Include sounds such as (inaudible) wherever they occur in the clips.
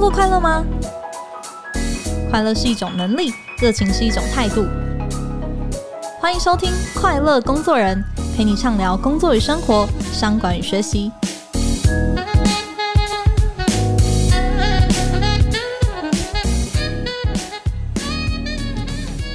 工作快乐吗？快乐是一种能力，热情是一种态度。欢迎收听《快乐工作人》，陪你畅聊工作与生活、商管与学习。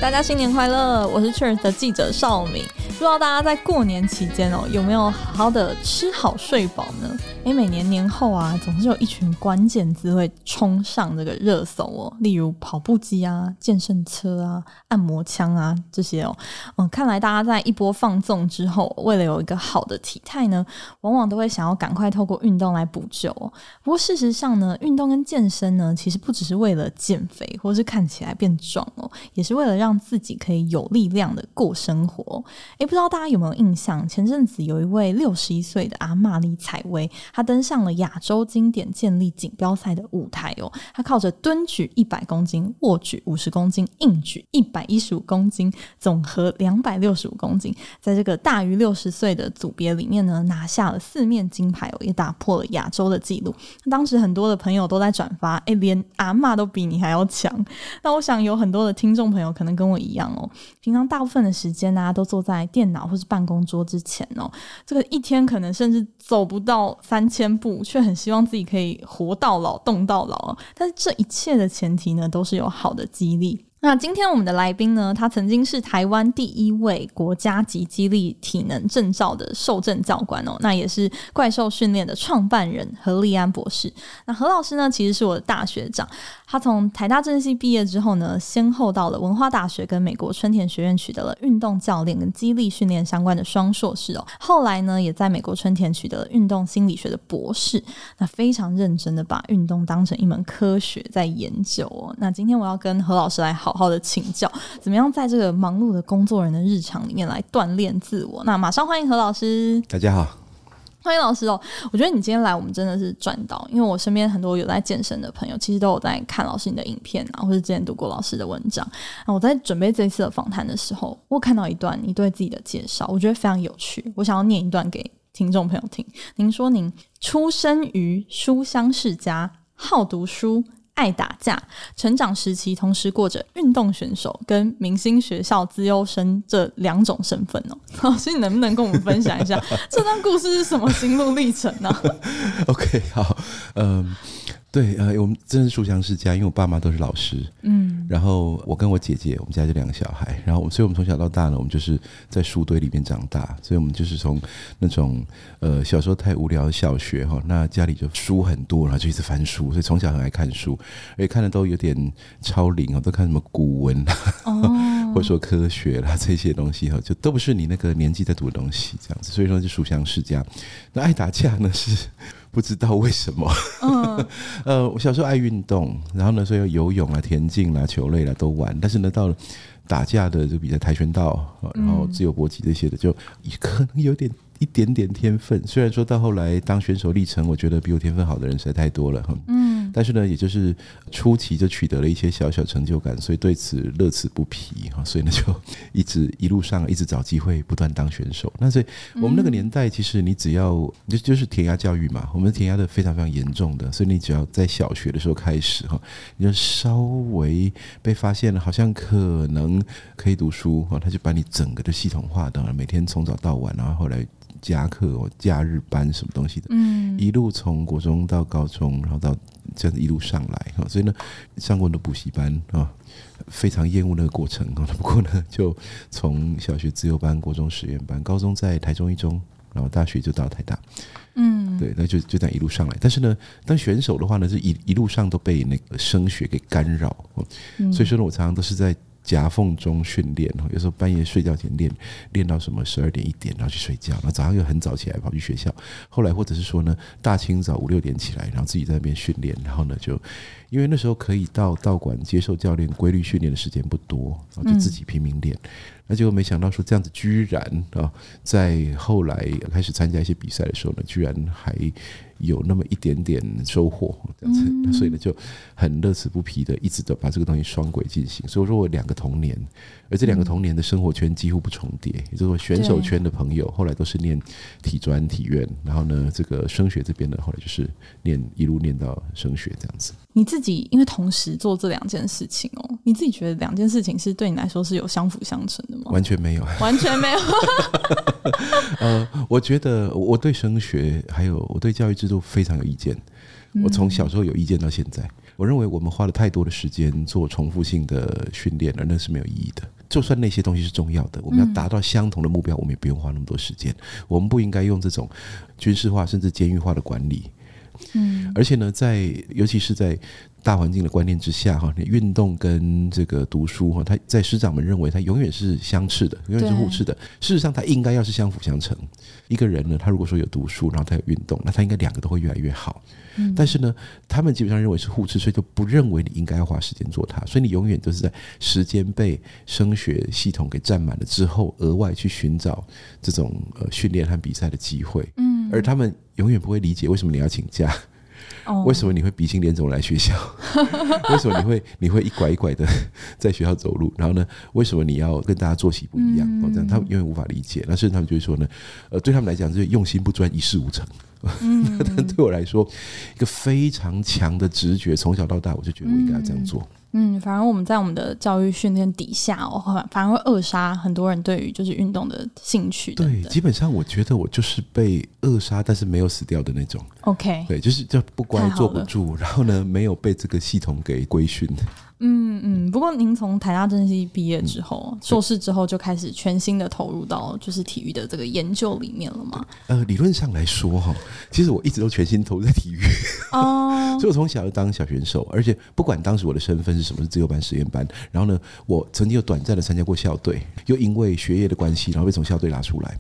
大家新年快乐！我是 Cheers 的记者邵敏。不知道大家在过年期间哦，有没有好好的吃好睡饱呢？诶，每年年后啊，总是有一群关键字会冲上这个热搜哦，例如跑步机啊、健身车啊、按摩枪啊这些哦。嗯，看来大家在一波放纵之后，为了有一个好的体态呢，往往都会想要赶快透过运动来补救哦。不过事实上呢，运动跟健身呢，其实不只是为了减肥或是看起来变壮哦，也是为了让自己可以有力量的过生活。诶不知道大家有没有印象？前阵子有一位六十一岁的阿嬷李采薇，他登上了亚洲经典健力锦标赛的舞台哦。他靠着蹲举一百公斤、卧举五十公斤、硬举一百一十五公斤，总和两百六十五公斤，在这个大于六十岁的组别里面呢，拿下了四面金牌哦，也打破了亚洲的纪录。当时很多的朋友都在转发，哎，连阿嬷都比你还要强。那我想有很多的听众朋友可能跟我一样哦，平常大部分的时间呢，都坐在电脑或是办公桌之前哦，这个一天可能甚至走不到三千步，却很希望自己可以活到老，动到老。但是这一切的前提呢，都是有好的激励。那今天我们的来宾呢，他曾经是台湾第一位国家级激励体能证照的受证教官哦，那也是怪兽训练的创办人何立安博士。那何老师呢，其实是我的大学长。他从台大政系毕业之后呢，先后到了文化大学跟美国春田学院取得了运动教练跟激励训练相关的双硕士哦。后来呢，也在美国春田取得了运动心理学的博士。那非常认真的把运动当成一门科学在研究哦。那今天我要跟何老师来好好的请教，怎么样在这个忙碌的工作人的日常里面来锻炼自我。那马上欢迎何老师。大家好。欢迎老师哦！我觉得你今天来，我们真的是赚到，因为我身边很多有在健身的朋友，其实都有在看老师你的影片啊，或者之前读过老师的文章。那我在准备这次的访谈的时候，我看到一段你对自己的介绍，我觉得非常有趣，我想要念一段给听众朋友听。您说您出生于书香世家，好读书。爱打架，成长时期同时过着运动选手跟明星学校资优生这两种身份哦。(laughs) 所以，你能不能跟我们分享一下这段故事是什么心路历程呢？(laughs) OK，好，嗯。对，呃，我们真是书香世家，因为我爸妈都是老师，嗯，然后我跟我姐姐，我们家就两个小孩，然后，所以我们从小到大呢，我们就是在书堆里面长大，所以我们就是从那种呃小时候太无聊的小学哈，那家里就书很多，然后就一直翻书，所以从小很爱看书，而且看的都有点超龄哦，都看什么古文啦，哦、(laughs) 或者说科学啦这些东西哈，就都不是你那个年纪在读的东西，这样子，所以说就书香世家。那爱打架呢是。不知道为什么，嗯，(laughs) 呃，我小时候爱运动，然后呢，所以游泳啊、田径啊、球类啊都玩，但是呢，到了打架的就比赛，跆拳道，然后自由搏击这些的，就可能有点。一点点天分，虽然说到后来当选手历程，我觉得比我天分好的人实在太多了哈。嗯，但是呢，也就是初期就取得了一些小小成就感，所以对此乐此不疲哈。(laughs) 所以呢，就一直一路上一直找机会，不断当选手。那所以我们那个年代，其实你只要就就是填鸭教育嘛，我们填鸭的非常非常严重的，所以你只要在小学的时候开始哈，你就稍微被发现了，好像可能可以读书哈，他就把你整个的系统化的，每天从早到晚，然后后来。加课哦，假日班什么东西的，嗯，一路从国中到高中，然后到这样子一路上来哈，所以呢，上过很多补习班啊，非常厌恶那个过程啊。不过呢，就从小学自由班、国中实验班、高中在台中一中，然后大学就到台大，嗯，对，那就就这样一路上来。但是呢，当选手的话呢，是一一路上都被那个升学给干扰，所以说呢，我常常都是在。夹缝中训练，有时候半夜睡觉前练，练到什么十二点一点，然后去睡觉，然后早上又很早起来跑去学校。后来或者是说呢，大清早五六点起来，然后自己在那边训练，然后呢就因为那时候可以到道馆接受教练规律训练的时间不多，然后就自己拼命练。那结果没想到说这样子居然啊，在后来开始参加一些比赛的时候呢，居然还有那么一点点收获这样子，嗯、所以呢就很乐此不疲的一直的把这个东西双轨进行。所以我说我两个童年，而这两个童年的生活圈几乎不重叠，也就是说选手圈的朋友后来都是念体专体院，然后呢这个升学这边呢后来就是念一路念到升学这样子。你自己因为同时做这两件事情哦，你自己觉得两件事情是对你来说是有相辅相成的吗？完全没有，完全没有。(laughs) 呃，我觉得我对升学还有我对教育制度非常有意见。我从小时候有意见到现在，我认为我们花了太多的时间做重复性的训练，而那是没有意义的。就算那些东西是重要的，我们要达到相同的目标，我们也不用花那么多时间。我们不应该用这种军事化甚至监狱化的管理。嗯，而且呢，在尤其是在大环境的观念之下，哈，你运动跟这个读书，哈，他在师长们认为他永远是相斥的，永远是互斥的。事实上，他应该要是相辅相成。一个人呢，他如果说有读书，然后他有运动，那他应该两个都会越来越好。嗯，但是呢，他们基本上认为是互斥，所以就不认为你应该要花时间做它。所以你永远都是在时间被升学系统给占满了之后，额外去寻找这种呃训练和比赛的机会。嗯，而他们永远不会理解为什么你要请假。为什么你会鼻青脸肿来学校？(laughs) 为什么你会你会一拐一拐的 (laughs) 在学校走路？然后呢？为什么你要跟大家作息不一样？哦，这样他们永远无法理解。那甚至他们就会说呢，呃，对他们来讲，就是用心不专，一事无成。(laughs) 嗯，但对我来说，一个非常强的直觉，从小到大我就觉得我应该要这样做。嗯，反而我们在我们的教育训练底下，哦，反而会扼杀很多人对于就是运动的兴趣等等。对，基本上我觉得我就是被扼杀，但是没有死掉的那种。OK，对，就是就不乖，坐不住，然后呢，没有被这个系统给规训。嗯嗯，不过您从台大政治系毕业之后，嗯、硕士之后就开始全心的投入到就是体育的这个研究里面了吗？呃，理论上来说哈，其实我一直都全心投入在体育。哦，(laughs) 所以我从小就当小选手，而且不管当时我的身份是什么，是自由班、实验班，然后呢，我曾经有短暂的参加过校队，又因为学业的关系，然后被从校队拉出来，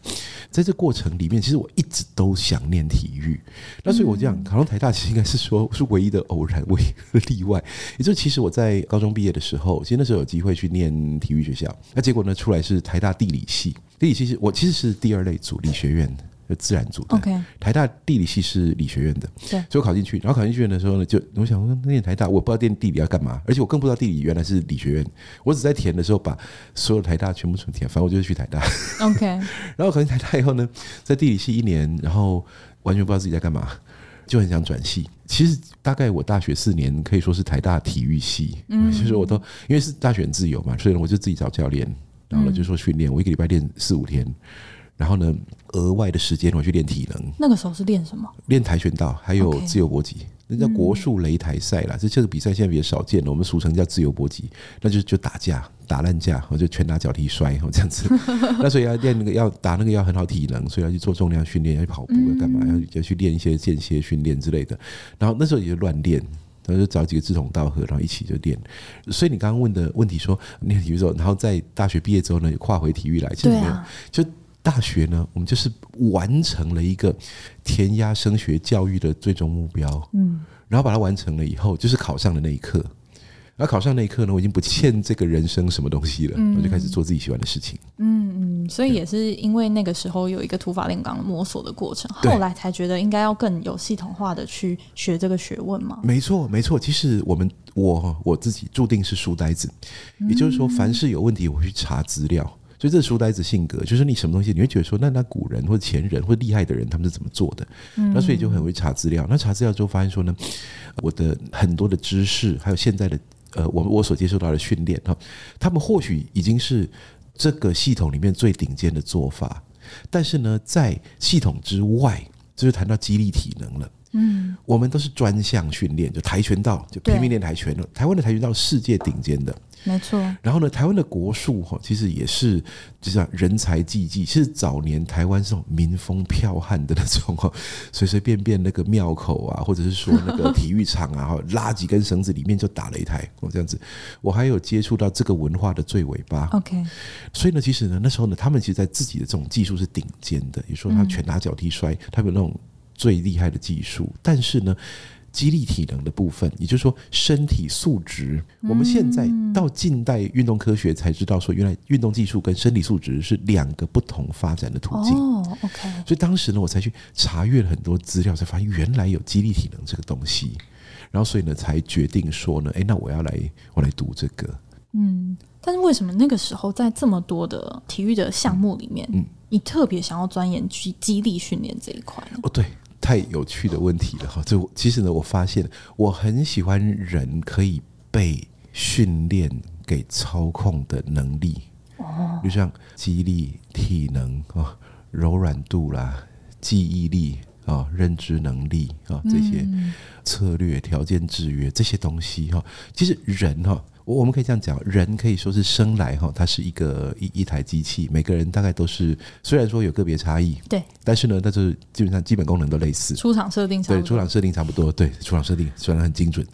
在这过程里面，其实我一直都想念体育，那所以我这样考上台大，其实应该是说是唯一的偶然，唯一的例外，也就是其实我在。高中毕业的时候，其实那时候有机会去念体育学校，那结果呢，出来是台大地理系。地理系是我其实是第二类组，理学院的，就自然组的。OK，台大地理系是理学院的，对，所以我考进去，然后考进去的时候呢，就我想说念台大，我不知道念地理要干嘛，而且我更不知道地理原来是理学院。我只在填的时候把所有台大全部全填，反正我就是去台大。OK，(laughs) 然后考进台大以后呢，在地理系一年，然后完全不知道自己在干嘛。就很想转系，其实大概我大学四年可以说是台大体育系，嗯，其实我都因为是大学很自由嘛，所以我就自己找教练，然后呢就说训练，我一个礼拜练四五天，然后呢额外的时间我去练体能。那个时候是练什么？练跆拳道，还有自由搏击。Okay. 那叫国术擂台赛啦，这这个比赛现在比较少见了，我们俗称叫自由搏击，那就就打架，打烂架，我就拳打脚踢摔，这样子。(laughs) 那所以要练那个要打那个要很好体能，所以要去做重量训练，要去跑步，要干嘛？要要去练一些间歇训练之类的。然后那时候也就乱练，然后就找几个志同道合，然后一起就练。所以你刚刚问的问题说，练体育之后，然后在大学毕业之后呢，跨回体育来，其实没有，就。大学呢，我们就是完成了一个填鸭升学教育的最终目标，嗯，然后把它完成了以后，就是考上的那一刻。然后考上那一刻呢，我已经不欠这个人生什么东西了，嗯、我就开始做自己喜欢的事情。嗯嗯，所以也是因为那个时候有一个土法炼钢摸索的过程，后来才觉得应该要更有系统化的去学这个学问嘛。没错没错，其实我们我我自己注定是书呆子，也就是说，凡是有问题，我会去查资料。所以这书呆子性格，就是你什么东西，你会觉得说，那那古人或者前人或厉害的人，他们是怎么做的？嗯，那所以就很会查资料。那查资料之后发现说呢，我的很多的知识，还有现在的呃，我我所接受到的训练哈，他们或许已经是这个系统里面最顶尖的做法，但是呢，在系统之外，就是谈到激励体能了。嗯，我们都是专项训练，就跆拳道，就拼命练跆拳了。台湾的跆拳道世界顶尖的。没错，然后呢，台湾的国术哈，其实也是就像人才济济。其实早年台湾是种民风剽悍的那种哈，(laughs) 随随便便那个庙口啊，或者是说那个体育场啊，拉几根绳子里面就打擂台哦，这样子。我还有接触到这个文化的最尾巴。OK，所以呢，其实呢，那时候呢，他们其实在自己的这种技术是顶尖的，比如说他拳打脚踢摔，他们有那种最厉害的技术，但是呢。肌力体能的部分，也就是说身体素质。我们现在到近代运动科学才知道，说原来运动技术跟身体素质是两个不同发展的途径。哦，OK。所以当时呢，我才去查阅了很多资料，才发现原来有肌力体能这个东西。然后所以呢，才决定说呢，哎，那我要来，我来读这个。嗯，但是为什么那个时候在这么多的体育的项目里面，嗯，你特别想要钻研肌肌力训练这一块呢？哦，对。太有趣的问题了哈！这其实呢，我发现我很喜欢人可以被训练给操控的能力哦，就像肌力、体能啊、柔软度啦、记忆力啊、认知能力啊这些策略、条件制约这些东西哈，其实人哈。我我们可以这样讲，人可以说是生来哈，它是一个一一台机器，每个人大概都是，虽然说有个别差异，对，但是呢，但是基本上基本功能都类似，出厂设定差不多，对，出厂设定差不多，对，出厂设定虽然很精准，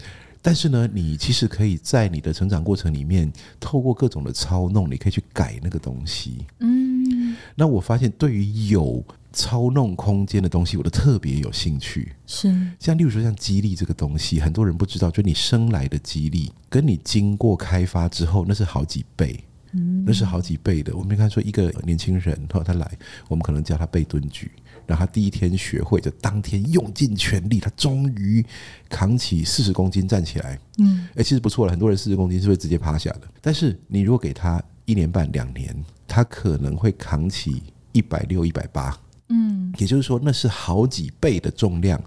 但是呢，你其实可以在你的成长过程里面，透过各种的操弄，你可以去改那个东西，嗯，那我发现对于有。操弄空间的东西，我都特别有兴趣。是像例如说，像激励这个东西，很多人不知道，就你生来的激励，跟你经过开发之后，那是好几倍，嗯，那是好几倍的。我们看说一个年轻人，哈，他来，我们可能叫他背蹲举，然后他第一天学会，就当天用尽全力，他终于扛起四十公斤站起来，嗯，哎，其实不错了。很多人四十公斤是会直接趴下的，但是你如果给他一年半两年，他可能会扛起一百六、一百八。嗯，也就是说，那是好几倍的重量，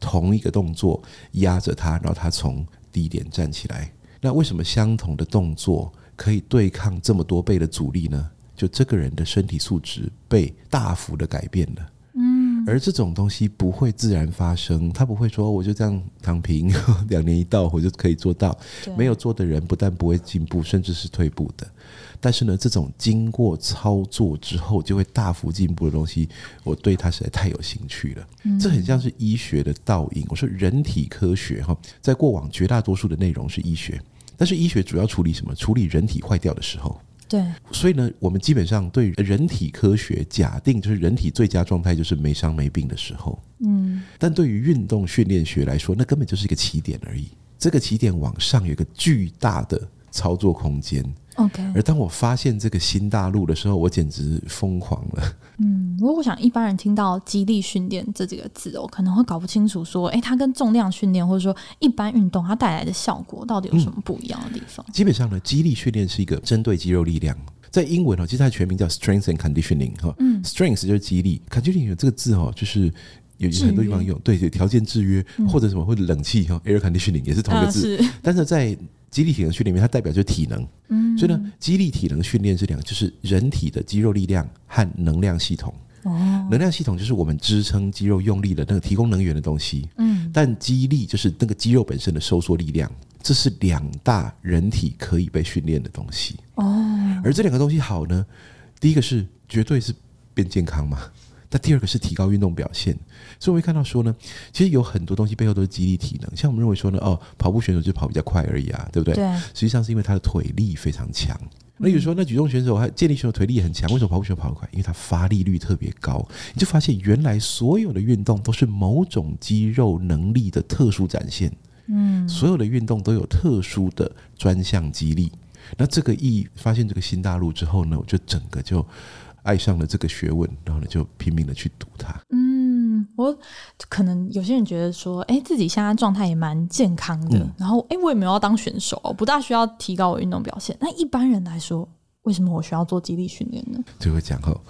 同一个动作压着他，然后他从低点站起来。那为什么相同的动作可以对抗这么多倍的阻力呢？就这个人的身体素质被大幅的改变了。嗯，而这种东西不会自然发生，他不会说我就这样躺平，(laughs) 两年一到我就可以做到。没有做的人不但不会进步，甚至是退步的。但是呢，这种经过操作之后就会大幅进步的东西，我对它实在太有兴趣了。这很像是医学的倒影。我说人体科学哈，在过往绝大多数的内容是医学，但是医学主要处理什么？处理人体坏掉的时候。对。所以呢，我们基本上对人体科学假定就是人体最佳状态就是没伤没病的时候。嗯。但对于运动训练学来说，那根本就是一个起点而已。这个起点往上有一个巨大的操作空间。OK，而当我发现这个新大陆的时候，我简直疯狂了。嗯，如果我想一般人听到激励训练这几个字，我可能会搞不清楚，说，哎，它跟重量训练或者说一般运动它带来的效果到底有什么不一样的地方？嗯、基本上呢，激励训练是一个针对肌肉力量，在英文哦，其实它的全名叫 Strength and Conditioning 哈。嗯，Strength 就是激励，Conditioning 这个字哦，就是有很多地方用，对，有条件制约或者什么或者冷气哈，Air Conditioning 也是同一个字，啊、但是在肌力体能训练里面，它代表就是体能，嗯，所以呢，肌力体能训练是两个，就是人体的肌肉力量和能量系统。哦，能量系统就是我们支撑肌肉用力的那个提供能源的东西，嗯，但肌力就是那个肌肉本身的收缩力量，这是两大人体可以被训练的东西。哦，而这两个东西好呢，第一个是绝对是变健康嘛。那第二个是提高运动表现，所以我会看到说呢，其实有很多东西背后都是激励体能。像我们认为说呢，哦，跑步选手就跑比较快而已啊，对不对？对。实际上是因为他的腿力非常强。那有时候那举重选手还健力选手腿力也很强，为什么跑步选手跑得快？因为他发力率特别高。你就发现原来所有的运动都是某种肌肉能力的特殊展现。嗯。所有的运动都有特殊的专项激励。那这个一发现这个新大陆之后呢，我就整个就。爱上了这个学问，然后呢，就拼命的去读它。嗯，我可能有些人觉得说，哎，自己现在状态也蛮健康的，嗯、然后，哎，我也没有要当选手，不大需要提高我运动表现。那一般人来说，为什么我需要做肌力训练呢？就会讲哦，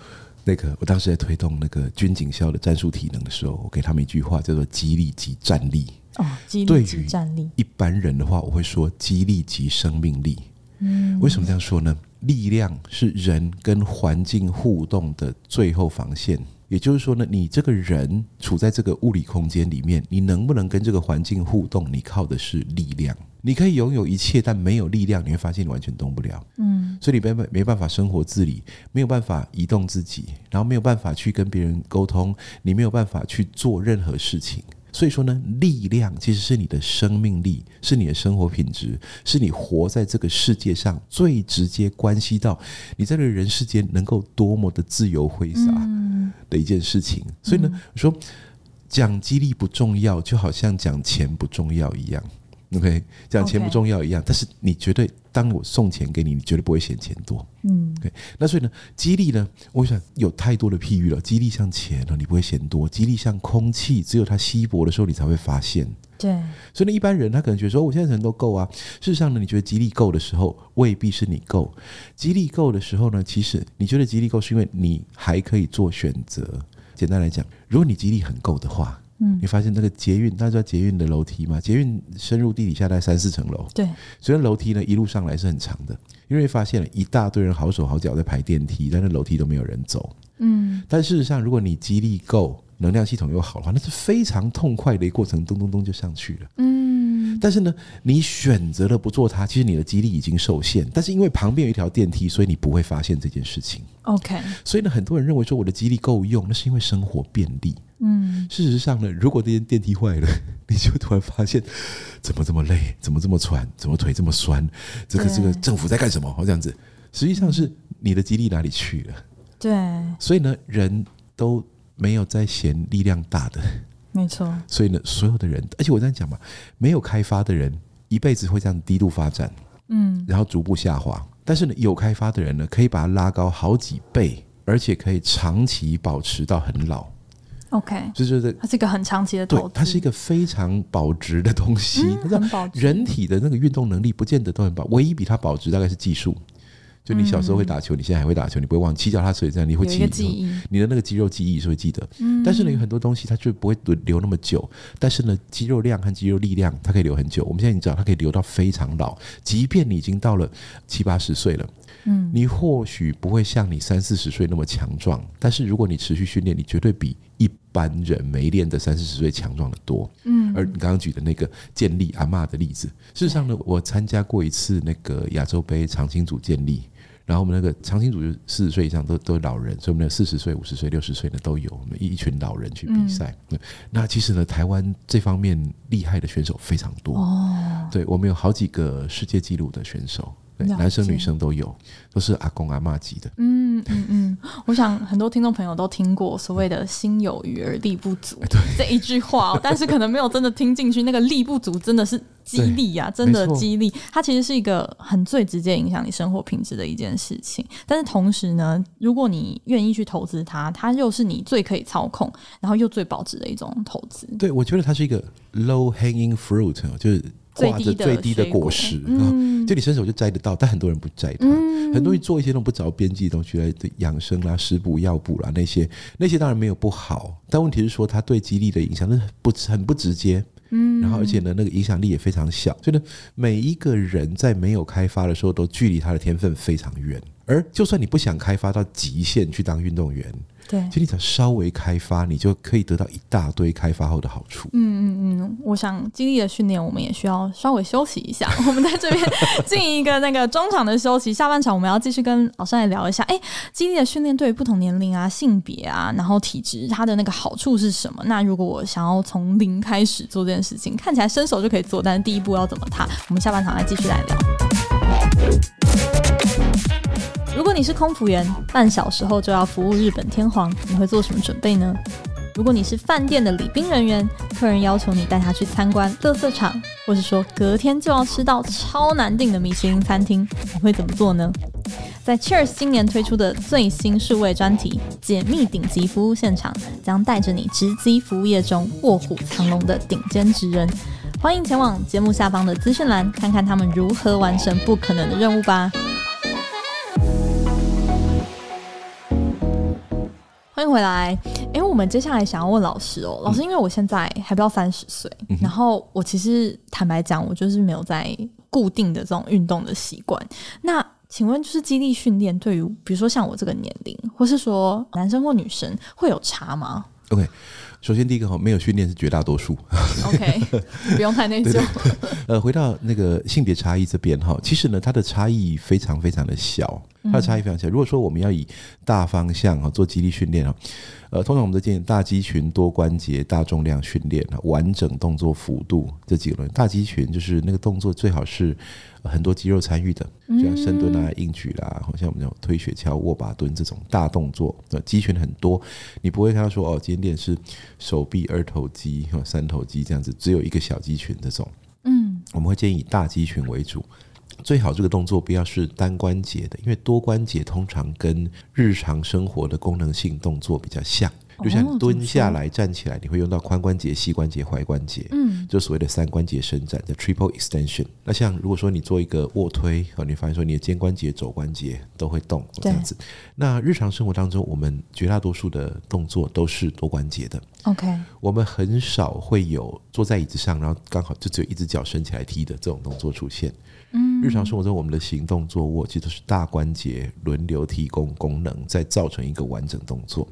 那个我当时在推动那个军警校的战术体能的时候，我给他们一句话叫做“肌力及战力”。哦，肌力及战力。一般人的话，我会说“肌力及生命力”。嗯，为什么这样说呢？力量是人跟环境互动的最后防线，也就是说呢，你这个人处在这个物理空间里面，你能不能跟这个环境互动？你靠的是力量。你可以拥有一切，但没有力量，你会发现你完全动不了。嗯，所以你没办没办法生活自理，没有办法移动自己，然后没有办法去跟别人沟通，你没有办法去做任何事情。所以说呢，力量其实是你的生命力，是你的生活品质，是你活在这个世界上最直接关系到你在这个人世间能够多么的自由挥洒的一件事情。所以呢，我说讲激励不重要，就好像讲钱不重要一样。OK，讲钱不重要一样.但是你绝对当我送钱给你，你绝对不会嫌钱多。嗯，OK，那所以呢，激励呢，我想有太多的譬喻了。激励像钱呢，你不会嫌多；激励像空气，只有它稀薄的时候，你才会发现。对，所以呢，一般人他可能觉得说，我现在人都够啊。事实上呢，你觉得激励够的时候，未必是你够。激励够的时候呢，其实你觉得激励够，是因为你还可以做选择。简单来讲，如果你激励很够的话。嗯，你发现那个捷运，大家知道捷运的楼梯嘛？捷运深入地底下大概三四层楼，对，所以楼梯呢一路上来是很长的。因为发现了一大堆人好手好脚在排电梯，但是楼梯都没有人走。嗯，但事实上，如果你肌力够，能量系统又好的话，那是非常痛快的一个过程，咚咚咚就上去了。嗯，但是呢，你选择了不做它，其实你的肌力已经受限。但是因为旁边有一条电梯，所以你不会发现这件事情。OK，所以呢，很多人认为说我的肌力够用，那是因为生活便利。嗯，事实上呢，如果这间电梯坏了，你就突然发现怎么这么累，怎么这么喘，怎么腿这么酸？这个这个政府在干什么？好这样子，实际上是你的肌力哪里去了？对，所以呢，人都。没有在嫌力量大的，没错。所以呢，所有的人，而且我这样讲嘛，没有开发的人一辈子会这样低度发展，嗯，然后逐步下滑。但是呢，有开发的人呢，可以把它拉高好几倍，而且可以长期保持到很老。OK，就是这，它是一个很长期的投资，对，它是一个非常保值的东西。嗯，很保值。人体的那个运动能力不见得都很保，唯一比它保值大概是技术。就你小时候会打球，你现在还会打球，你不会忘记骑脚踏车这样，你会记忆，你的那个肌肉记忆是会记得。但是呢，有很多东西它就不会留那么久。但是呢，肌肉量和肌肉力量它可以留很久。我们现在你知道，它可以留到非常老，即便你已经到了七八十岁了，嗯，你或许不会像你三四十岁那么强壮，但是如果你持续训练，你绝对比一般人没练的三四十岁强壮得多。嗯，而你刚刚举的那个健力阿嬷的例子，事实上呢，我参加过一次那个亚洲杯长青组健力。然后我们那个长青组就四十岁以上都都老人，所以我们那四十岁、五十岁、六十岁的都有，我们一群老人去比赛。嗯、那其实呢，台湾这方面厉害的选手非常多。哦，对，我们有好几个世界纪录的选手。男生女生都有，都是阿公阿妈级的。嗯嗯嗯，我想很多听众朋友都听过所谓的“心有余而力不足”这一句话，哦但是可能没有真的听进去。那个力不足真的是激励呀，真的激励，它其实是一个很最直接影响你生活品质的一件事情。但是同时呢，如果你愿意去投资它，它又是你最可以操控，然后又最保值的一种投资。对，我觉得它是一个 low hanging fruit，就是。挂着最低的果实，嗯、就你伸手就摘得到，但很多人不摘它。嗯、很多人做一些那种不着边际的东西来养生啦、食补、药补啦，那些那些当然没有不好，但问题是说它对肌力的影响是不很不直接。嗯，然后而且呢，那个影响力也非常小，所以呢，每一个人在没有开发的时候，都距离他的天分非常远。而就算你不想开发到极限去当运动员。对，其实你只要稍微开发，你就可以得到一大堆开发后的好处。嗯嗯嗯，我想肌力的训练，我们也需要稍微休息一下。(laughs) 我们在这边进一个那个中场的休息，下半场我们要继续跟老师来聊一下。哎，肌力的训练对于不同年龄啊、性别啊，然后体质，它的那个好处是什么？那如果我想要从零开始做这件事情，看起来伸手就可以做，但是第一步要怎么踏？我们下半场来继续来聊。如果你是空服员，半小时后就要服务日本天皇，你会做什么准备呢？如果你是饭店的礼宾人员，客人要求你带他去参观垃圾场，或是说隔天就要吃到超难订的米其林餐厅，你会怎么做呢？在 Cheers 今年推出的最新数位专题《解密顶级服务现场》，将带着你直击服务业中卧虎藏龙的顶尖职人。欢迎前往节目下方的资讯栏，看看他们如何完成不可能的任务吧。欢迎回来。因为我们接下来想要问老师哦，老师，因为我现在还不到三十岁，嗯、然后我其实坦白讲，我就是没有在固定的这种运动的习惯。那请问，就是肌力训练对于比如说像我这个年龄，或是说男生或女生会有差吗？OK，首先第一个哈，没有训练是绝大多数。OK，(laughs) 不用太内疚。(laughs) 呃，回到那个性别差异这边哈，其实呢，它的差异非常非常的小。它的差异非常小。如果说我们要以大方向啊做肌力训练啊，呃，通常我们都建议大肌群、多关节、大重量训练啊，完整动作幅度这几个东西。大肌群就是那个动作最好是很多肌肉参与的，就像深蹲啊、硬举啦，好像我们讲推雪橇、握把蹲这种大动作，肌群很多，你不会看到说哦，今天练是手臂二头肌和三头肌这样子，只有一个小肌群这种。嗯，我们会建议以大肌群为主。最好这个动作不要是单关节的，因为多关节通常跟日常生活的功能性动作比较像，就像蹲下来、站起来，你会用到髋关节、膝关节、踝关节，嗯，就所谓的三关节伸展的 triple extension。那像如果说你做一个卧推，哦，你发现说你的肩关节、肘关节都会动，这样子。那日常生活当中，我们绝大多数的动作都是多关节的。OK，我们很少会有坐在椅子上，然后刚好就只有一只脚伸起来踢的这种动作出现。嗯，日常生活中我们的行动坐卧其实都是大关节轮流提供功能，再造成一个完整动作。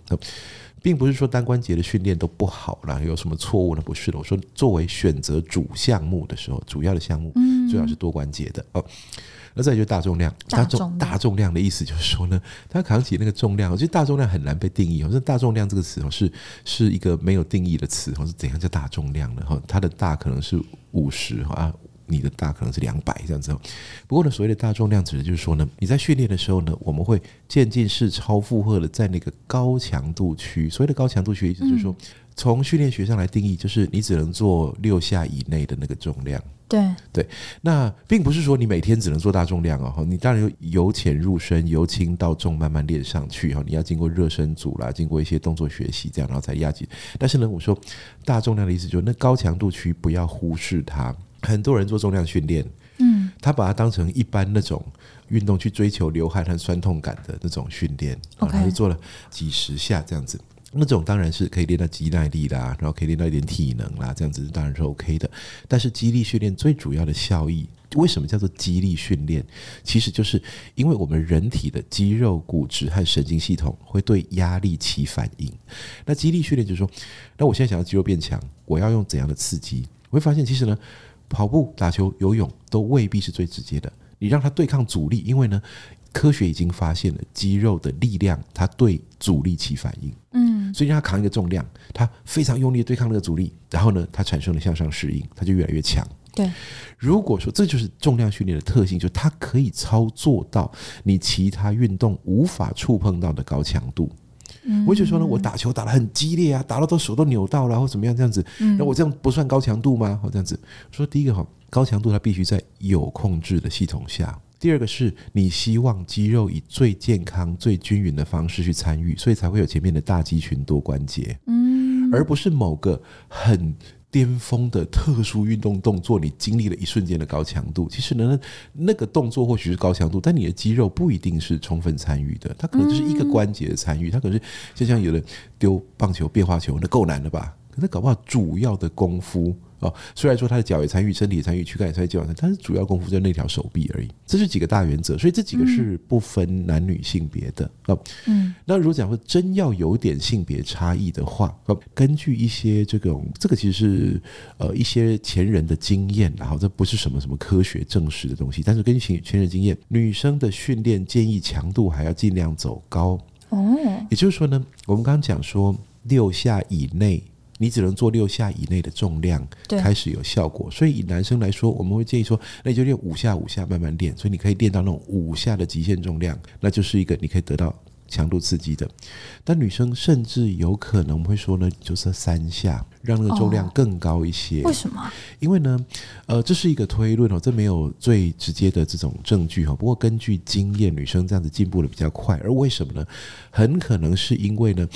并不是说单关节的训练都不好啦，有什么错误呢？不是的。我说作为选择主项目的时候，主要的项目最好是多关节的哦。那再就是大重量，大重大重量的意思就是说呢，他扛起那个重量，我觉得大重量很难被定义。我说大重量这个词哦，是是一个没有定义的词，或是怎样叫大重量呢？哈，它的大可能是五十啊。你的大可能是两百这样子，不过呢，所谓的大重量指的就是说呢，你在训练的时候呢，我们会渐进式超负荷的在那个高强度区。所谓的高强度区，意思就是说，从训练学上来定义，就是你只能做六下以内的那个重量。对对，那并不是说你每天只能做大重量哦，你当然由浅入深，由轻到重慢慢练上去哈。你要经过热身组啦，经过一些动作学习这样，然后才压紧。但是呢，我说大重量的意思就是那高强度区不要忽视它。很多人做重量训练，嗯，他把它当成一般那种运动去追求流汗和酸痛感的那种训练，然后他就做了几十下这样子。那种当然是可以练到肌耐力啦，然后可以练到一点体能啦，这样子当然是 OK 的。但是肌力训练最主要的效益，为什么叫做肌力训练？其实就是因为我们人体的肌肉、骨质和神经系统会对压力起反应。那肌力训练就是说，那我现在想要肌肉变强，我要用怎样的刺激？我会发现其实呢。跑步、打球、游泳都未必是最直接的。你让他对抗阻力，因为呢，科学已经发现了肌肉的力量，它对阻力起反应。嗯，所以让他扛一个重量，他非常用力的对抗那个阻力，然后呢，他产生了向上适应，他就越来越强。对，如果说这就是重量训练的特性，就是它可以操作到你其他运动无法触碰到的高强度。我就说呢，我打球打得很激烈啊，打到都手都扭到了，或怎么样这样子，那我这样不算高强度吗？或这样子说，第一个哈，高强度它必须在有控制的系统下；第二个是你希望肌肉以最健康、最均匀的方式去参与，所以才会有前面的大肌群多关节，嗯，而不是某个很。巅峰的特殊运动动作，你经历了一瞬间的高强度。其实呢，那个动作或许是高强度，但你的肌肉不一定是充分参与的。它可能就是一个关节的参与，它可能是就像有人丢棒球、变化球，那够难了吧？可是搞不好主要的功夫。哦，虽然说他的脚也参与，身体也参与，躯干也参与，肌肉，但是主要功夫在那条手臂而已。这是几个大原则，所以这几个是不分男女性别的。哦，嗯，那如果讲说真要有点性别差异的话，哦，根据一些这种，这个其实是呃一些前人的经验，然后这不是什么什么科学证实的东西，但是根据前前人经验，女生的训练建议强度还要尽量走高。哦，也就是说呢，我们刚刚讲说六下以内。你只能做六下以内的重量，开始有效果。所以以男生来说，我们会建议说，那你就练五下五下慢慢练。所以你可以练到那种五下的极限重量，那就是一个你可以得到强度刺激的。但女生甚至有可能会说呢，就是三下，让那个重量更高一些。为什么？因为呢，呃，这是一个推论哦，这没有最直接的这种证据哈。不过根据经验，女生这样子进步的比较快。而为什么呢？很可能是因为呢。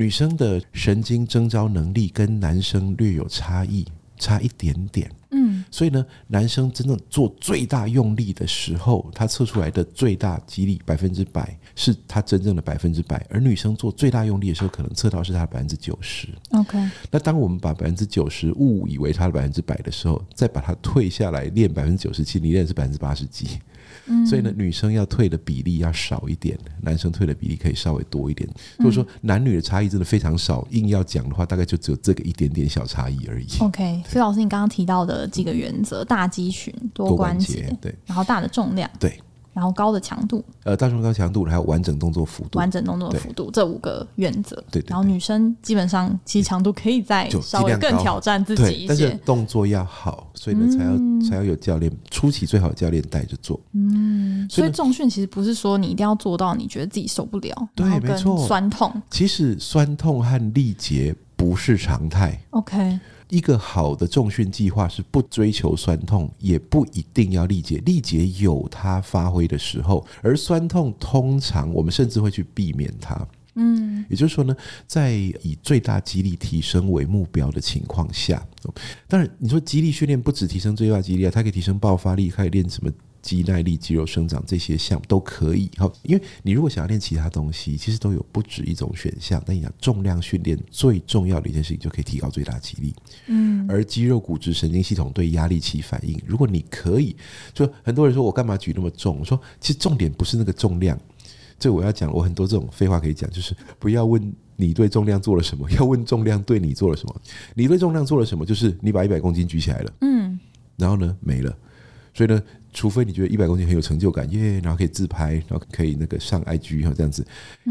女生的神经征召能力跟男生略有差异，差一点点。嗯，所以呢，男生真正做最大用力的时候，他测出来的最大肌力百分之百是他真正的百分之百，而女生做最大用力的时候，可能测到是他的百分之九十。OK，那当我们把百分之九十误以为他的百分之百的时候，再把它退下来练百分之九十七，你练的是百分之八十几。所以呢，女生要退的比例要少一点，男生退的比例可以稍微多一点。如果说男女的差异真的非常少，硬要讲的话，大概就只有这个一点点小差异而已。OK，所以老师，你刚刚提到的几个原则：大肌群、多关节，对，然后大的重量，对。然后高的强度，呃，大重高强度，还有完整动作幅度，完整动作幅度这五个原则。对，对，对，然后女生基本上其实强度可以再稍微更挑战自己一些，但是动作要好，所以呢才要、嗯、才要有教练，初期最好有教练带着做。嗯，所以重训其实不是说你一定要做到你觉得自己受不了，对，没错，酸痛。其实酸痛和力竭不是常态。OK。一个好的重训计划是不追求酸痛，也不一定要力竭。力竭有它发挥的时候，而酸痛通常我们甚至会去避免它。嗯，也就是说呢，在以最大肌力提升为目标的情况下，当然你说激励训练不止提升最大肌力啊，它可以提升爆发力，可以练什么？肌耐力、肌肉生长这些项目都可以。好，因为你如果想要练其他东西，其实都有不止一种选项。但你讲重量训练最重要的一件事情，就可以提高最大肌力。嗯，而肌肉、骨质、神经系统对压力起反应。如果你可以，就很多人说我干嘛举那么重？我说其实重点不是那个重量。这我要讲，我很多这种废话可以讲，就是不要问你对重量做了什么，要问重量对你做了什么。你对重量做了什么？就是你把一百公斤举起来了。嗯，然后呢，没了。所以呢，除非你觉得一百公斤很有成就感，耶，然后可以自拍，然后可以那个上 IG 哈这样子，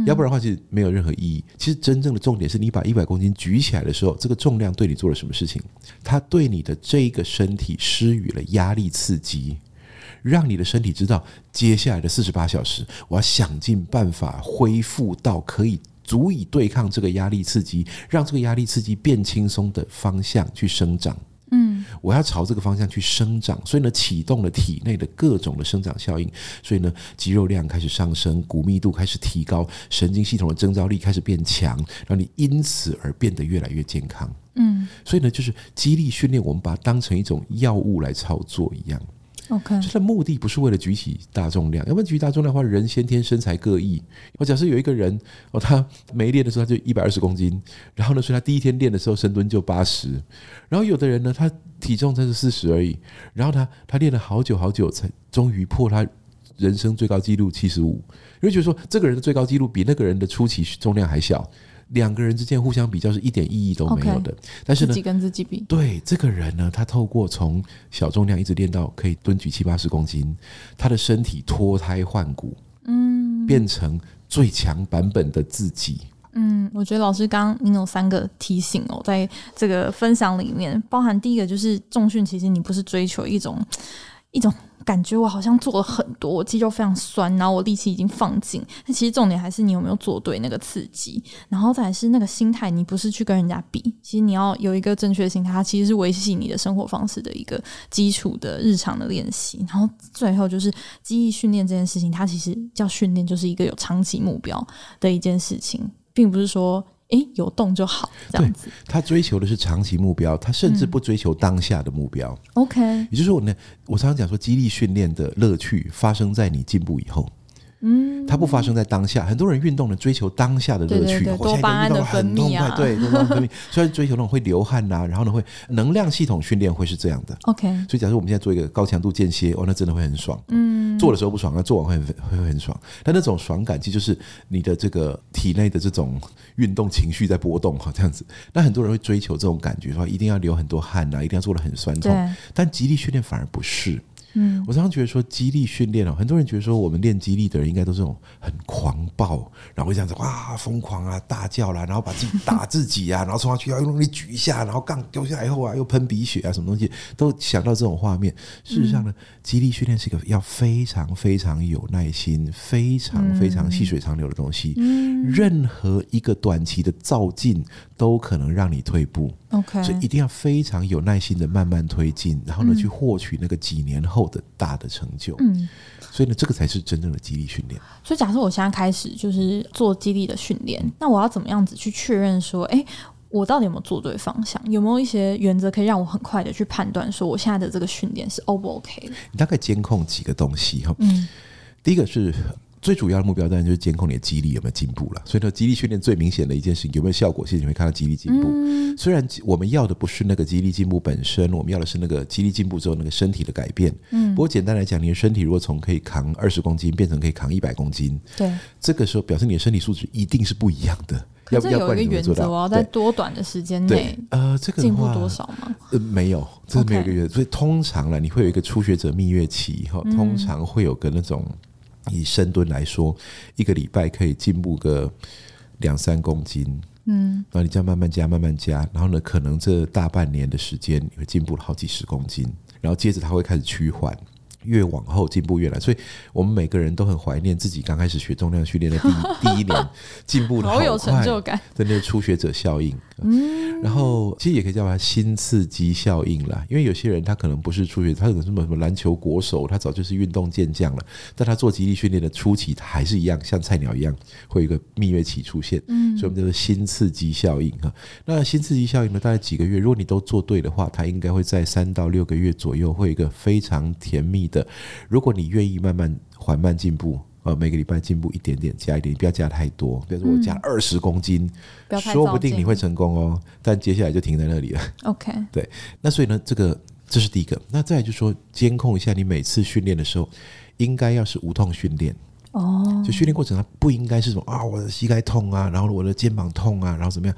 要不然的话其实没有任何意义。其实真正的重点是你把一百公斤举起来的时候，这个重量对你做了什么事情？它对你的这个身体施予了压力刺激，让你的身体知道接下来的四十八小时，我要想尽办法恢复到可以足以对抗这个压力刺激，让这个压力刺激变轻松的方向去生长。嗯，我要朝这个方向去生长，所以呢，启动了体内的各种的生长效应，所以呢，肌肉量开始上升，骨密度开始提高，神经系统的征召力开始变强，让你因此而变得越来越健康。嗯，所以呢，就是激励训练，我们把它当成一种药物来操作一样。OK，它的目的不是为了举起大重量，要不举起大重量的话，人先天身材各异。我假设有一个人哦，他没练的时候他就一百二十公斤，然后呢，所以他第一天练的时候深蹲就八十，然后有的人呢，他体重才是四十而已，然后他他练了好久好久才终于破他人生最高纪录七十五，因为觉得说这个人的最高纪录比那个人的初期重量还小。两个人之间互相比较是一点意义都没有的，Okay, 但是呢，自己跟自己比，对这个人呢，他透过从小重量一直练到可以蹲举七八十公斤，他的身体脱胎换骨，嗯，变成最强版本的自己。嗯，我觉得老师刚刚您有三个提醒哦，在这个分享里面，包含第一个就是重训，其实你不是追求一种一种。感觉我好像做了很多，我肌肉非常酸，然后我力气已经放尽。但其实重点还是你有没有做对那个刺激，然后再是那个心态，你不是去跟人家比，其实你要有一个正确的心态，它其实是维系你的生活方式的一个基础的日常的练习。然后最后就是肌力训练这件事情，它其实叫训练，就是一个有长期目标的一件事情，并不是说。诶，有动就好，这样子。他追求的是长期目标，他甚至不追求当下的目标。OK，也就是说，我呢，我常常讲说，激励训练的乐趣发生在你进步以后。嗯，它不发生在当下。很多人运动呢，追求当下的乐趣，多巴胺的分泌啊，对，多巴胺分泌。虽然追求那种会流汗呐、啊，然后呢会能量系统训练会是这样的。OK，所以假设我们现在做一个高强度间歇，哦，那真的会很爽。嗯，做的时候不爽，那做完会很会很爽。但那种爽感其实就是你的这个体内的这种运动情绪在波动哈，这样子。那很多人会追求这种感觉，说一定要流很多汗呐、啊，一定要做的很酸痛。但极力训练反而不是。嗯，我常常觉得说肌力训练哦，很多人觉得说我们练肌力的人应该都是这种很狂暴，然后会这样子哇疯狂啊大叫啦，然后把自己打自己啊，(laughs) 然后冲上去要用力举一下，然后杠丢下来以后啊又喷鼻血啊什么东西，都想到这种画面。事实上呢，肌力训练是一个要非常非常有耐心、非常非常细水长流的东西。嗯，任何一个短期的造进都可能让你退步。OK，所以一定要非常有耐心的慢慢推进，然后呢去获取那个几年后。的大的成就，嗯，所以呢，这个才是真正的激励训练。所以，假设我现在开始就是做激励的训练，那我要怎么样子去确认说，哎，我到底有没有做对方向？有没有一些原则可以让我很快的去判断说，我现在的这个训练是 O 不 OK 的？你大概监控几个东西哈，嗯，第一个是。最主要的目标当然就是监控你的肌力有没有进步了。所以说，肌力训练最明显的一件事情有没有效果，其实你会看到肌力进步。嗯、虽然我们要的不是那个肌力进步本身，我们要的是那个肌力进步之后那个身体的改变。嗯。不过简单来讲，你的身体如果从可以扛二十公斤变成可以扛一百公斤，对，这个时候表示你的身体素质一定是不一样的。要不要有一个原则，我要在多短的时间内，呃，这个进步多少吗？呃，没有，这是没有一个原则。所以通常呢，你会有一个初学者蜜月期，哈，通常会有个那种。以深蹲来说，一个礼拜可以进步个两三公斤，嗯，然后你这样慢慢加，慢慢加，然后呢，可能这大半年的时间，你会进步了好几十公斤，然后接着它会开始趋缓。越往后进步越来，所以我们每个人都很怀念自己刚开始学重量训练的第一 (laughs) 第一年，进步的好快，好有成就感，的那个初学者效应。嗯，然后其实也可以叫它新刺激效应啦，因为有些人他可能不是初学者，他可能什么什么篮球国手，他早就是运动健将了，但他做肌力训练的初期，他还是一样像菜鸟一样，会有一个蜜月期出现。嗯，所以我们叫做新刺激效应哈。那新刺激效应呢，大概几个月，如果你都做对的话，它应该会在三到六个月左右，会有一个非常甜蜜的。如果你愿意慢慢缓慢进步，呃，每个礼拜进步一点点，加一点，不要加太多。比如说我加二十公斤，嗯，说不定你会成功哦。但接下来就停在那里了。(laughs) OK，(laughs) 对。那所以呢，这个这是第一个。那再来就是说，监控一下你每次训练的时候，应该要是无痛训练哦。就训练过程它不应该是什么啊，我的膝盖痛啊，然后我的肩膀痛啊，然后怎么样？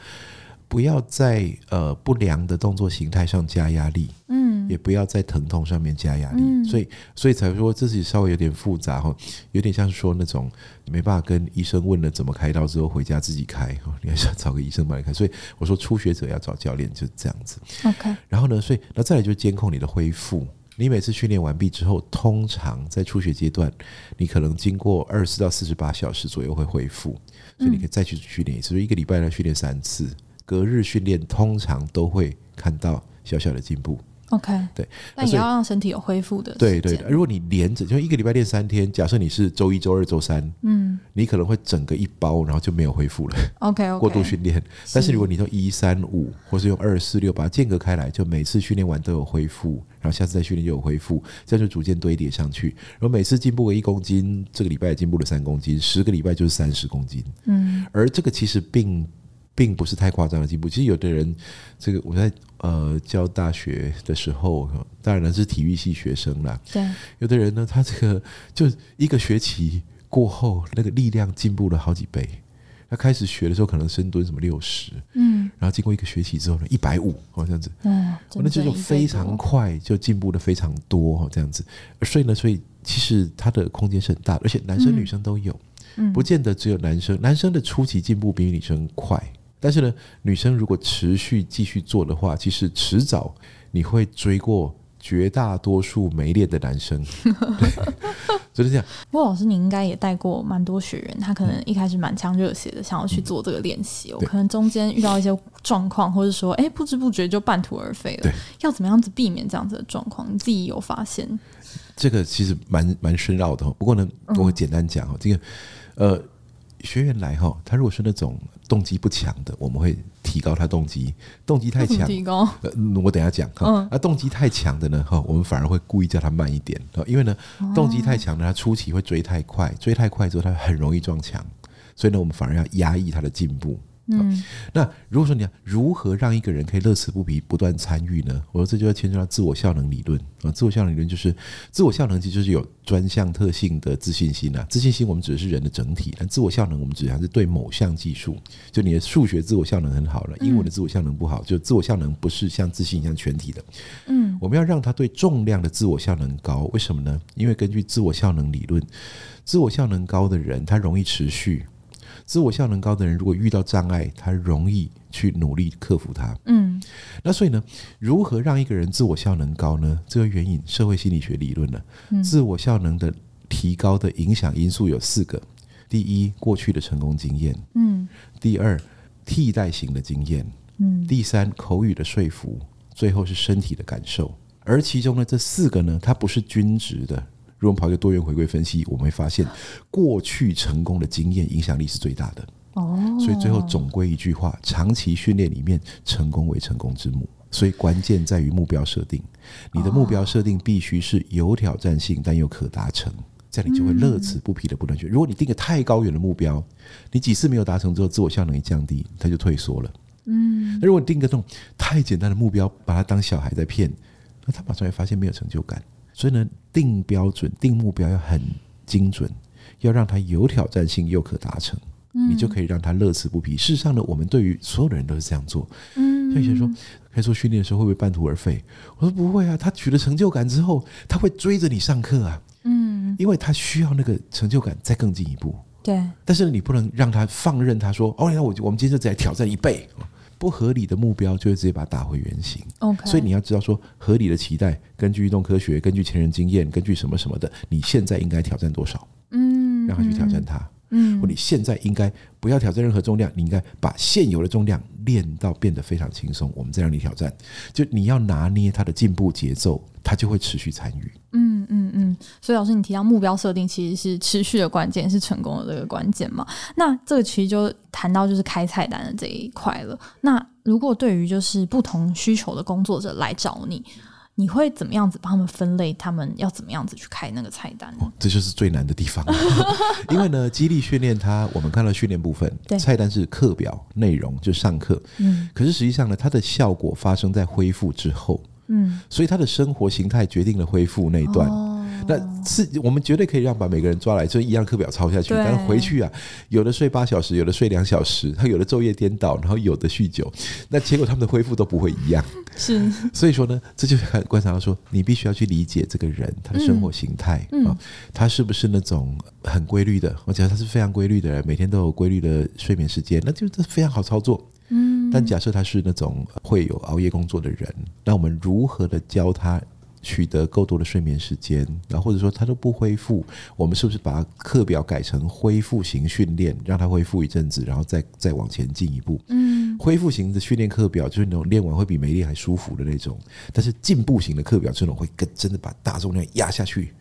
不要在呃不良的动作形态上加压力，嗯，也不要在疼痛上面加压力，嗯，所以所以才说自己稍微有点复杂哈，有点像说那种没办法跟医生问了怎么开刀之后回家自己开，(laughs) 你还是要找个医生帮你开，所以我说初学者要找教练就是这样子，OK，然后呢，所以那再来就是监控你的恢复，你每次训练完毕之后，通常在初学阶段，你可能经过二十到四十八小时左右会恢复，所以你可以再去训练一次，所以一个礼拜来训练三次。隔日训练通常都会看到小小的进步。OK，对，但也要让身体有恢复的。对对的，如果你连着就一个礼拜练三天，假设你是周一、周二、周三，嗯，你可能会整个一包，然后就没有恢复了。OK，(laughs) 过度训练。但是如果你用一三五，或是用二四六把它间隔开来，就每次训练完都有恢复，然后下次再训练就有恢复，这样就逐渐堆叠上去。然后每次进步个一公斤，这个礼拜也进步了三公斤，十个礼拜就是三十公斤。嗯，而这个其实并。并不是太夸张的进步。其实有的人，这个我在呃教大学的时候，当然是体育系学生啦。对，有的人呢，他这个就一个学期过后，那个力量进步了好几倍。他开始学的时候，可能深蹲什么六十，嗯，然后经过一个学期之后呢，一百五，哦这样子，嗯，那这种非常快就进步的非常多，哦这样子。所以呢，所以其实他的空间是很大的，而且男生女生都有，嗯，不见得只有男生，男生的初期进步比女生快。但是呢，女生如果持续继续做的话，其实迟早你会追过绝大多数没练的男生。(laughs) 对，就是这样。不过老师，你应该也带过蛮多学员，他可能一开始满腔热血的想要去做这个练习，我、嗯、可能中间遇到一些状况，或者说，哎，不知不觉就半途而废了。对，要怎么样子避免这样子的状况？你自己有发现？这个其实蛮蛮深奥的。不过呢，我会简单讲哈，这个呃。学员来哈，他如果是那种动机不强的，我们会提高他动机；动机太强，提高。呃，我等下讲哈。嗯。啊，动机太强的呢，哈，我们反而会故意叫他慢一点啊，因为呢，动机太强的，他初期会追太快，追太快之后他很容易撞墙，所以呢，我们反而要压抑他的进步。嗯，那如果说你要如何让一个人可以乐此不疲、不断参与呢？我说这就要牵扯到自我效能理论啊。自我效能理论就是自我效能，其实就是有专项特性的自信心啊。自信心我们指的是人的整体，但自我效能我们指的还是对某项技术。就你的数学自我效能很好了，英文的自我效能不好，就自我效能不是像自信一样全体的。嗯，我们要让他对重量的自我效能高，为什么呢？因为根据自我效能理论，自我效能高的人他容易持续。自我效能高的人，如果遇到障碍，他容易去努力克服它。嗯，那所以呢，如何让一个人自我效能高呢？这个援引社会心理学理论呢，自我效能的提高的影响因素有四个：第一，过去的成功经验；嗯，第二，替代型的经验；嗯，第三，口语的说服；最后是身体的感受。而其中呢，这四个呢，它不是均值的。如果我们跑一个多元回归分析，我们会发现，过去成功的经验影响力是最大的。哦，所以最后总归一句话：长期训练里面，成功为成功之母。所以关键在于目标设定，你的目标设定必须是有挑战性，但又可达成，这样你就会乐此不疲的不断学。如果你定个太高远的目标，你几次没有达成之后，自我效能一降低，它就退缩了。嗯，那如果你定个这种太简单的目标，把它当小孩在骗，那他马上会发现没有成就感。所以呢，定标准、定目标要很精准，要让他有挑战性又可达成，你就可以让他乐此不疲。事实上呢，我们对于所有的人都是这样做。嗯，所以前说开始做训练的时候会不会半途而废？我说不会啊，他取得成就感之后，他会追着你上课啊。嗯，因因为他需要那个成就感再更进一步。对，但是你不能让他放任他说，哦，那我我们今天就再挑战一倍，不合理的目标就会直接把它打回原形。OK，所以你要知道说，合理的期待，根据运动科学，根据前人经验，根据什么什么的，你现在应该挑战多少？嗯，让他去挑战它。嗯，或你现在应该不要挑战任何重量，你应该把现有的重量练到变得非常轻松，我们再让你挑战。就你要拿捏他的进步节奏，他就会持续参与。嗯嗯嗯。所以老师，你提到目标设定其实是持续的关键，是成功的这个关键嘛？那这个其实就谈到就是开菜单的这一块了。那如果对于就是不同需求的工作者来找你。你会怎么样子帮他们分类？他们要怎么样子去开那个菜单？哦，这就是最难的地方。因为呢，激励训练它，我们看到训练部分，菜单是课表内容，就上课。嗯，可是实际上呢，它的效果发生在恢复之后。嗯，所以他的生活形态决定了恢复那一段。哦那是我们绝对可以让把每个人抓来，就一样课表抄下去。但是回去啊，有的睡八小时，有的睡两小时，他有的昼夜颠倒，然后有的酗酒。那结果他们的恢复都不会一样。是，所以说呢，这就看观察到说，你必须要去理解这个人他的生活形态啊、嗯哦，他是不是那种很规律的？我觉得他是非常规律的人，每天都有规律的睡眠时间，那就这非常好操作。嗯，但假设他是那种会有熬夜工作的人，那我们如何的教他？取得够多的睡眠时间，然后或者说他都不恢复，我们是不是把课表改成恢复型训练，让他恢复一阵子，然后再再往前进一步？嗯，恢复型的训练课表就是那种练完会比没练还舒服的那种，但是进步型的课表这种会更真的把大重量压下去。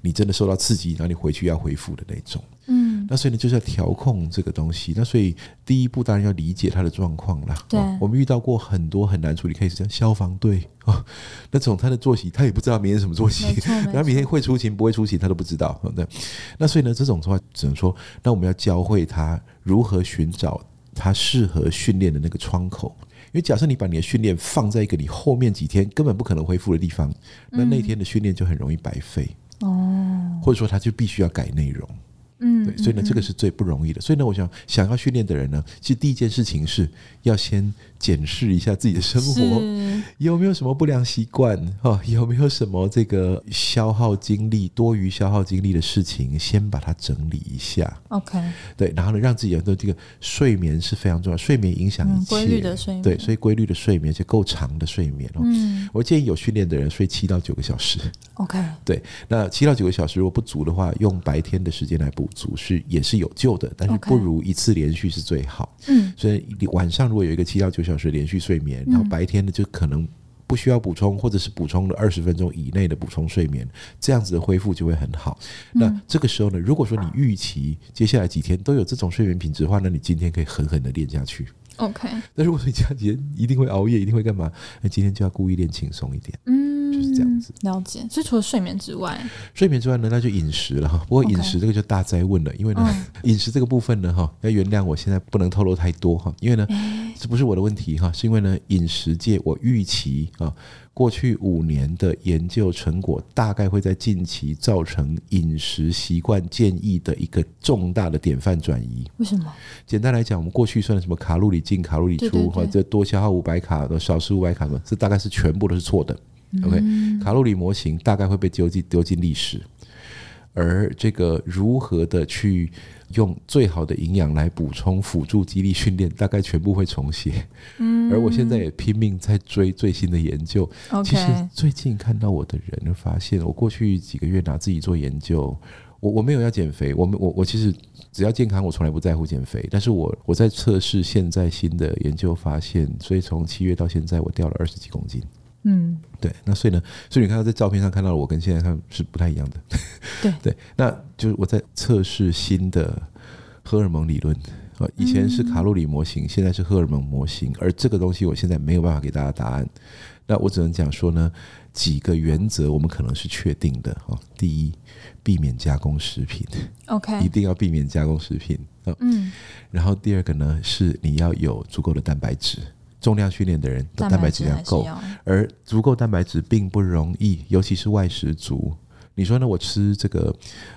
你真的受到刺激，然后你回去要恢复的那种，嗯，那所以呢，就是要调控这个东西。那所以第一步当然要理解他的状况啦。对、哦，我们遇到过很多很难处理 case，像消防队哦，(laughs) 那种他的作息他也不知道明天什么作息，然后 (laughs) 明天会出勤不会出勤他都不知道。对，那所以呢，这种的话只能说，那我们要教会他如何寻找他适合训练的那个窗口。因为假设你把你的训练放在一个你后面几天根本不可能恢复的地方，那那天的训练就很容易白费。哦，或者说他就必须要改内容，嗯，对，所以呢，这个是最不容易的。所以呢，我想想要训练的人呢，其实第一件事情是要先。检视一下自己的生活，有没有什么不良习惯？哦，有没有什么这个消耗精力、多余消耗精力的事情？先把它整理一下。OK，对，然后呢，让自己的这个睡眠是非常重要，睡眠影响一切。规律的睡眠，对，所以规律的睡眠，而且够长的睡眠哦。嗯，我建议有训练的人睡七到九个小时。OK，对，那七到九个小时如果不足的话，用白天的时间来补足是也是有救的，但是不如一次连续是最好。嗯，所以你晚上如果有一个七到九小时。就是连续睡眠，然后白天呢就可能不需要补充，或者是补充了二十分钟以内的补充睡眠，这样子的恢复就会很好。那这个时候呢，如果说你预期接下来几天都有这种睡眠品质的话，那你今天可以狠狠的练下去。OK。那如果说你这样几天一定会熬夜，一定会干嘛？那今天就要故意练轻松一点。嗯，就是这样子。了解。所以除了睡眠之外，睡眠之外呢，那就饮食了哈。不过饮食这个就大灾问了，因为呢，(laughs) 饮食这个部分呢，哈，要原谅我现在不能透露太多哈，因为呢。这不是我的问题哈，是因为呢，饮食界我预期啊，过去五年的研究成果大概会在近期造成饮食习惯建议的一个重大的典范转移。为什么？简单来讲，我们过去算什么卡路里进、卡路里出，或者多消耗五百卡的少吃五百卡嘛，这大概是全部都是错的。OK，卡路里模型大概会被丢进丢进历史，而这个如何的去。用最好的营养来补充辅助肌力训练，大概全部会重写。嗯，而我现在也拼命在追最新的研究。其实最近看到我的人，发现我过去几个月拿自己做研究，我我没有要减肥，我们我我其实只要健康，我从来不在乎减肥。但是我我在测试现在新的研究发现，所以从七月到现在，我掉了二十几公斤。嗯，对，那所以呢，所以你看到在照片上看到我跟现在看是不太一样的。对 (laughs) 对，那就是我在测试新的荷尔蒙理论啊，以前是卡路里模型，现在是荷尔蒙模型，而这个东西我现在没有办法给大家答案。那我只能讲说呢，几个原则我们可能是确定的哈。第一，避免加工食品，OK，(laughs) 一定要避免加工食品啊。嗯，然后第二个呢，是你要有足够的蛋白质。重量训练的人的，蛋白质要够，而足够蛋白质并不容易，尤其是外食族。你说呢？我吃这个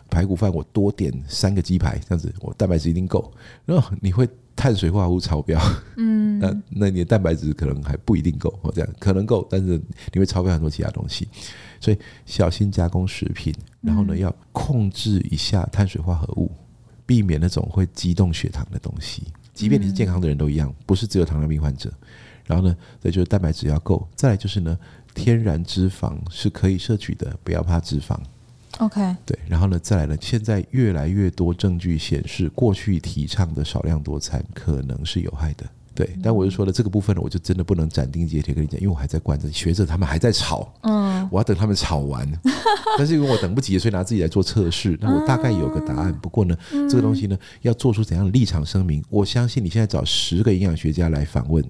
排骨饭，我多点三个鸡排，这样子，我蛋白质一定够。然后你会碳水化合物超标，嗯，(laughs) 那那你的蛋白质可能还不一定够，或这样可能够，但是你会超标很多其他东西，所以小心加工食品，然后呢，要控制一下碳水化合物，避免那种会激动血糖的东西。即便你是健康的人都一样，不是只有糖尿病患者。然后呢，再就是蛋白质要够，再来就是呢，天然脂肪是可以摄取的，不要怕脂肪。OK，对，然后呢，再来呢，现在越来越多证据显示，过去提倡的少量多餐可能是有害的。对，但我就说了，这个部分呢，我就真的不能斩钉截铁跟你讲，因为我还在观察学者他们还在吵，嗯，我要等他们吵完，(laughs) 但是因为我等不及，所以拿自己来做测试。那我大概有个答案，不过呢，这个东西呢，要做出怎样的立场声明，我相信你现在找十个营养学家来访问。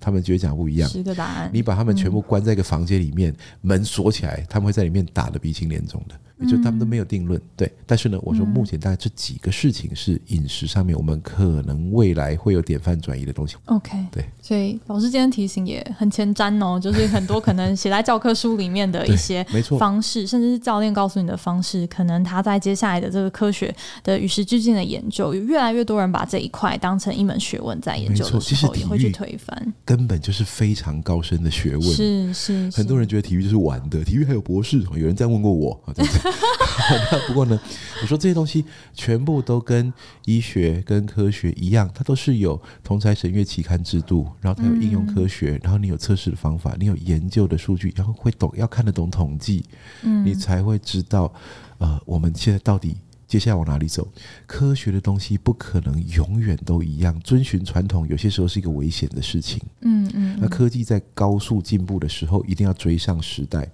他们觉得讲不一样，十个答案，你把他们全部关在一个房间里面，嗯、门锁起来，他们会在里面打得鼻青脸肿的。就他们都没有定论，对。但是呢，我说目前大概这几个事情是饮食上面，我们可能未来会有典范转移的东西。OK，对。所以老师今天提醒也很前瞻哦，(laughs) 就是很多可能写在教科书里面的 (laughs) 一些没错方式，甚至是教练告诉你的方式，可能他在接下来的这个科学的与时俱进的研究，有越来越多人把这一块当成一门学问在研究的时候，也会去推翻。根本就是非常高深的学问。是是，很多人觉得体育就是玩的，体育还有博士，有人这样问过我。(laughs) 不过呢，我说这些东西全部都跟医学、跟科学一样，它都是有同才审阅期刊制度，然后它有应用科学，嗯、然后你有测试的方法，你有研究的数据，然后会懂，要看得懂统计，嗯，你才会知道，呃，我们现在到底接下来往哪里走？科学的东西不可能永远都一样，遵循传统有些时候是一个危险的事情。嗯嗯，那科技在高速进步的时候，一定要追上时代。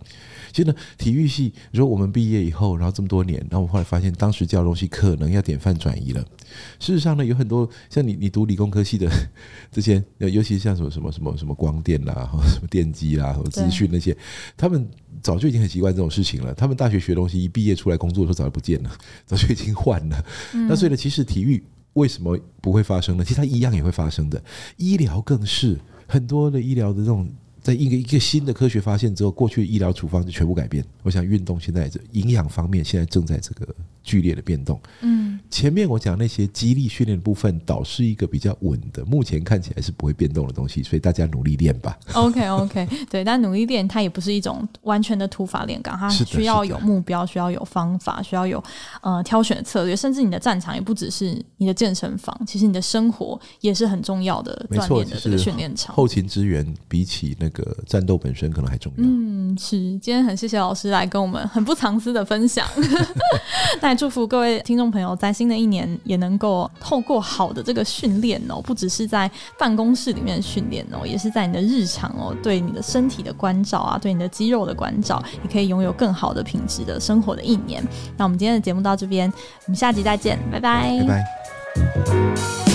其实呢，体育系，如果我们毕业以后，然后这么多年，然后我们后来发现，当时教的东西可能要典范转移了。事实上呢，有很多像你，你读理工科系的 (laughs) 这些，尤其像什么什么什么什么光电啦，或 (laughs) 什么电机啦，或资讯那些，他们早就已经很习惯这种事情了。他们大学学东西，一毕业出来工作的时候，早就不见了，(laughs) 早就已经换了。嗯、那所以呢，其实体育为什么不会发生呢？其实它一样也会发生的。医疗更是很多的医疗的这种。在一个一个新的科学发现之后，过去的医疗处方就全部改变。我想运动现在这营养方面现在正在这个剧烈的变动。嗯，前面我讲那些激励训练的部分，倒是一个比较稳的，目前看起来是不会变动的东西，所以大家努力练吧。OK (laughs) OK，对，但努力练它也不是一种完全的土法炼钢，它需要有目标，需要有方法，需要有呃挑选策略，甚至你的战场也不只是你的健身房，其实你的生活也是很重要的锻炼的这个训练场。后勤支援比起那个。个战斗本身可能还重要。嗯，是。今天很谢谢老师来跟我们很不藏私的分享。(laughs) 那也祝福各位听众朋友在新的一年也能够透过好的这个训练哦，不只是在办公室里面训练哦，也是在你的日常哦，对你的身体的关照啊，对你的肌肉的关照，也可以拥有更好的品质的生活的一年。那我们今天的节目到这边，我们下集再见，拜拜，拜拜。